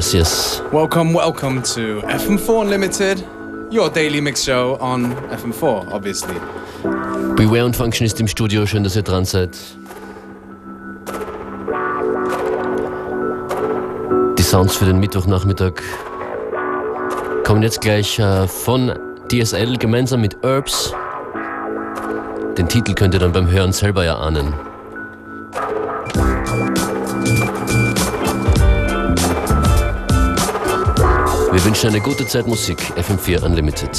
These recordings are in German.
Yes, yes. Welcome, welcome to FM4 Unlimited, your daily mix show on FM4, obviously. Beware und Function ist im Studio, schön, dass ihr dran seid. Die Sounds für den Mittwochnachmittag kommen jetzt gleich äh, von DSL gemeinsam mit Herbs. Den Titel könnt ihr dann beim Hören selber erahnen. Wir wünschen eine gute Zeit Musik, FM4 Unlimited.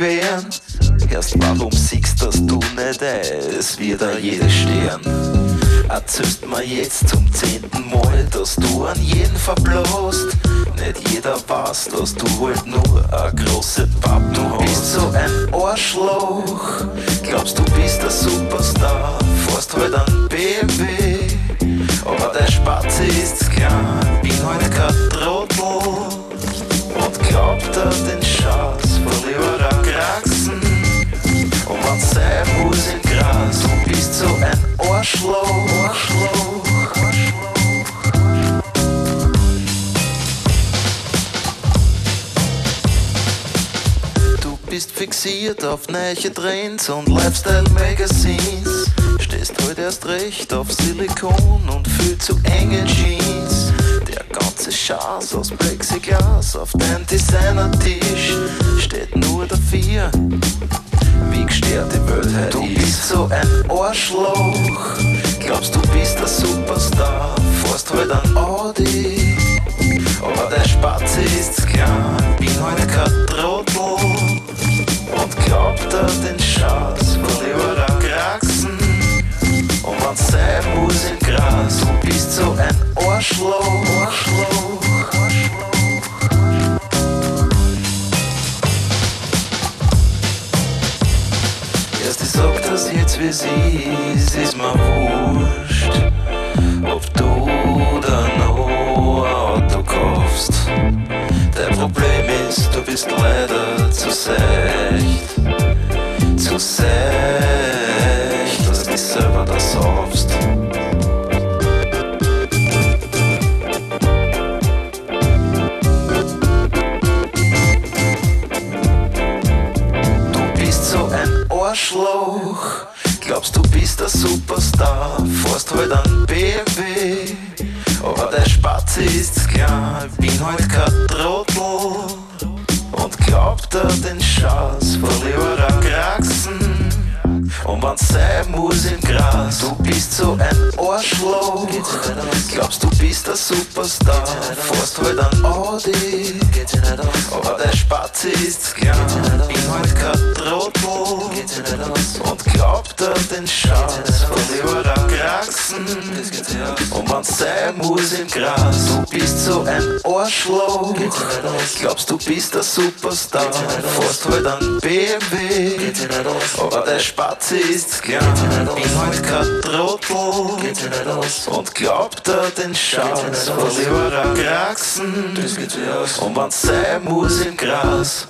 Wären. Erst warum siehst dass du nicht es wird da jeder stehen. Erzählst mir jetzt zum zehnten Mal, dass du an jeden verblost. Nicht jeder weiß, dass du halt nur a große Papp Du bist so ein Arschloch. Glaubst du bist der Superstar, fährst halt an BMW. Aber der Spatze ist klar, bin halt kein Trottel. Und glaubt er den Schatz von Kraxen. Muss im Gras, du bist so ein Arschloch. Arschloch. Du bist fixiert auf neue Trends und Lifestyle-Magazines. Stehst heute erst recht auf Silikon und viel zu enge Jeans. Der ganze Schatz aus Plexiglas auf dein Designer-Tisch steht nur dafür, wie gestört die Welt heute Du bist so ein Arschloch, glaubst du bist der Superstar, fährst heute an Audi, aber der Spatze ist klar, bin heute kein Trottel. Und glaubt er den Schatz von ihrer Kraxen. Und man sein muss im Gras, du bist so ein Arschloch. Arschloch. Wie sie ist, ist mir wurscht, ob du da noch ein Auto kaufst. Dein Problem ist, du bist leider zu secht, zu secht, dass du selber da saufst. Superstar, fährst halt an BMW. Aber der Spatze ist klar, bin halt kein Trottel. Und glaubt er den Schatz Kraxen. Und man sein muss im Gras, du bist so ein Arschloch. Glaubst du bist der Superstar, fährst halt an Audi. Aber der Spatze ist klar, bin halt kein Trottel. Und glaubt er den Schatz von ihrer Kraxen. Und man sein muss im Gras, du bist so ein Arschloch. Glaubst du bist der Superstar, fährst halt an BMW. Aber der Spatze ist klar, bin halt kein Trottel. Und glaubt er den Schatz von ihrer Kraxen. Und man sein muss im Gras.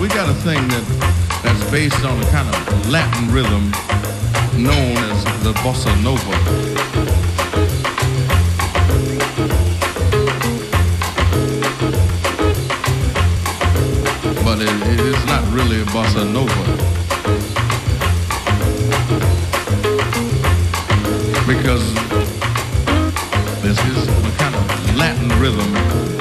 we got a thing that that's based on a kind of Latin rhythm known as the bossa nova. But it, it is not really a bossa nova. Because this is a kind of Latin rhythm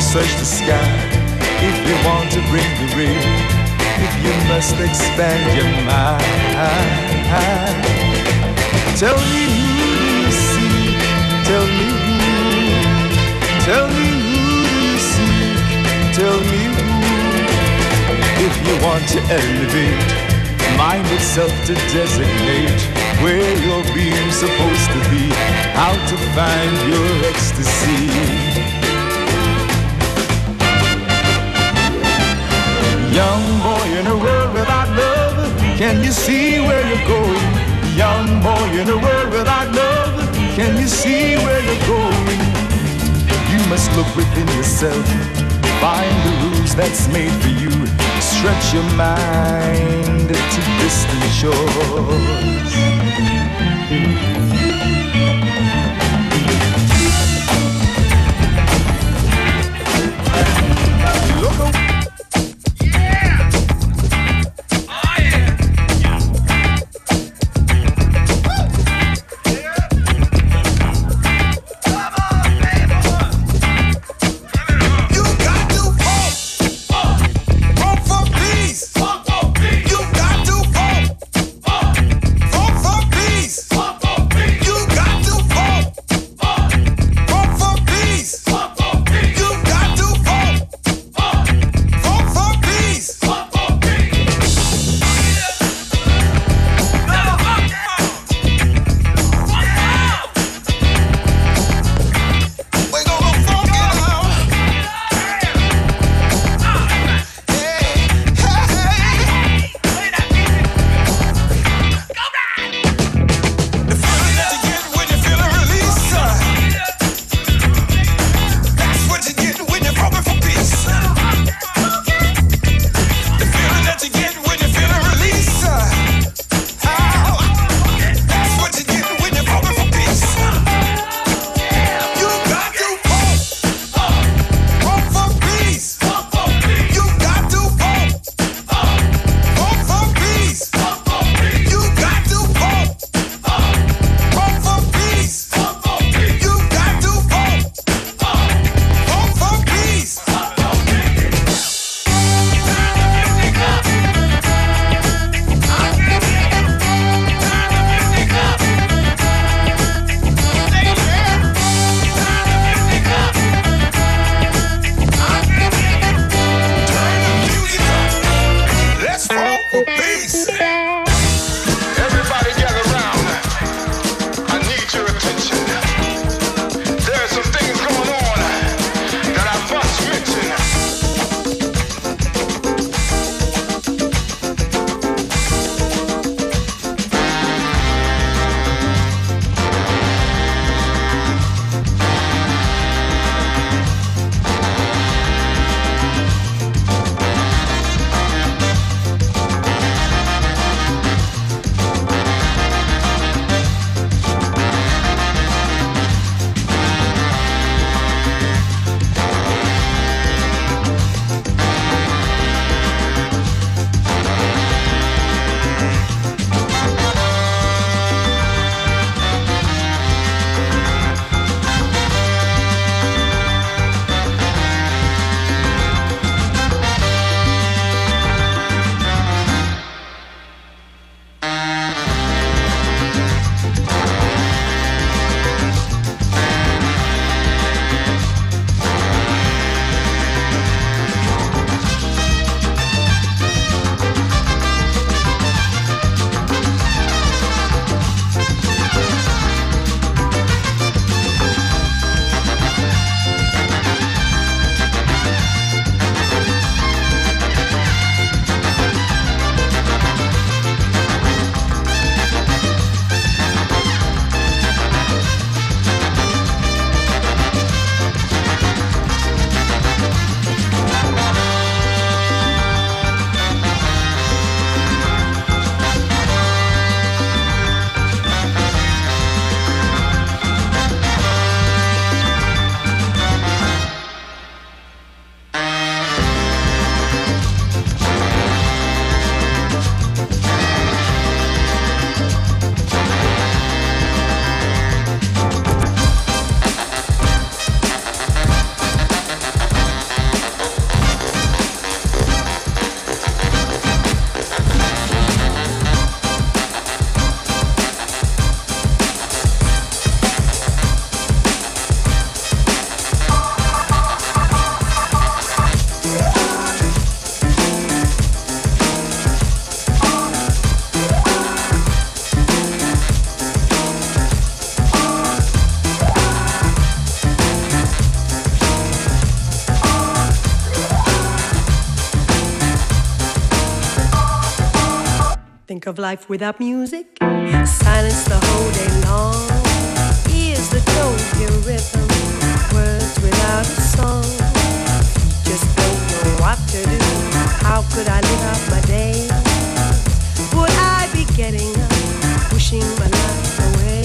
search the sky if you want to bring the rain. If you must expand your mind. Tell me who do you see? Tell me who? Tell me who do you seek? Tell me who? If you want to elevate, mind itself to designate where your being's supposed to be, how to find your ecstasy. Young boy in a world without love, can you see where you're going? Young boy in a world without love, can you see where you're going? You must look within yourself, find the rules that's made for you. Stretch your mind to distant shores. Life without music. Silence the whole day long. Ears that don't hear rhythm. Words without a song. Just don't know what to do. How could I live out my day? Would I be getting up, pushing my life away?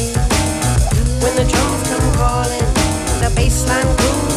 When the drums come calling, the bass line pulls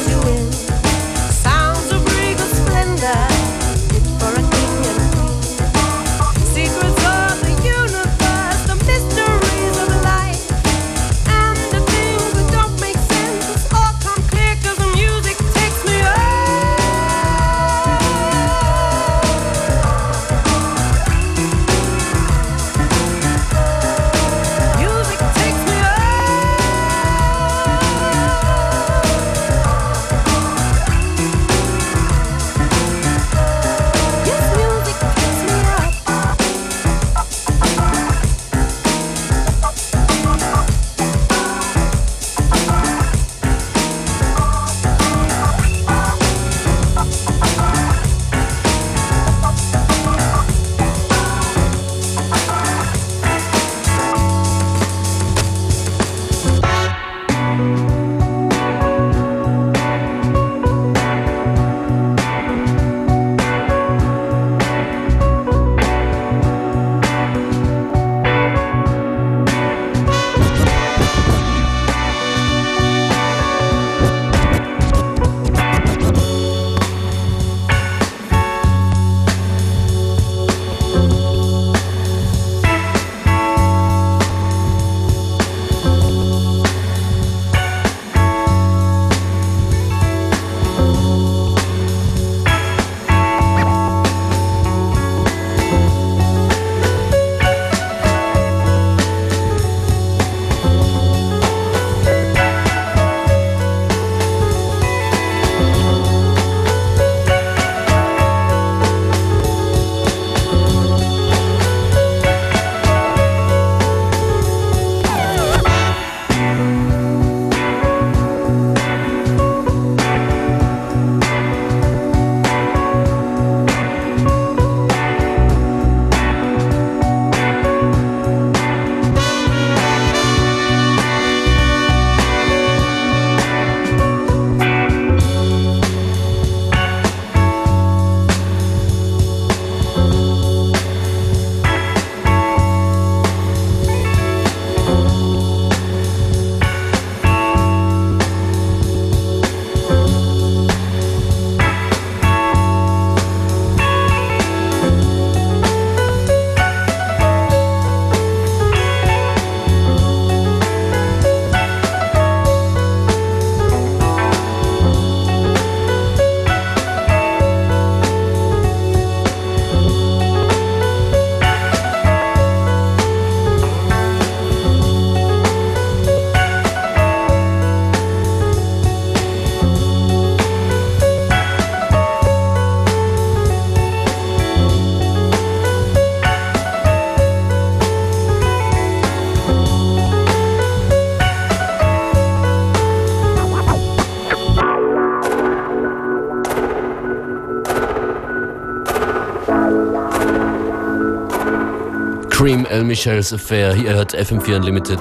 Cream El Michels Affair. Ihr hört FM4 Unlimited.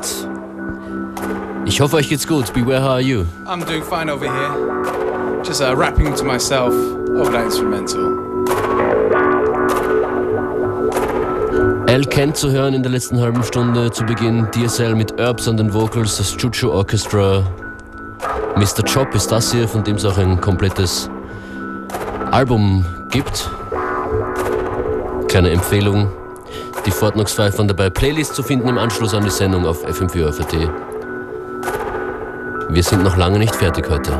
Ich hoffe, euch geht's gut. Beware, how are you? I'm doing fine over here. Just uh, rapping to myself over that instrumental. Al Kent zu hören in der letzten halben Stunde zu Beginn. DSL mit Herbs an den Vocals, das Chuchu Orchestra. Mr. Chop ist das hier, von dem es auch ein komplettes Album gibt. Kleine Empfehlung. Die Fortnox 5 von dabei Playlist zu finden im Anschluss an die Sendung auf FM4 Wir sind noch lange nicht fertig heute.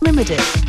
Limited.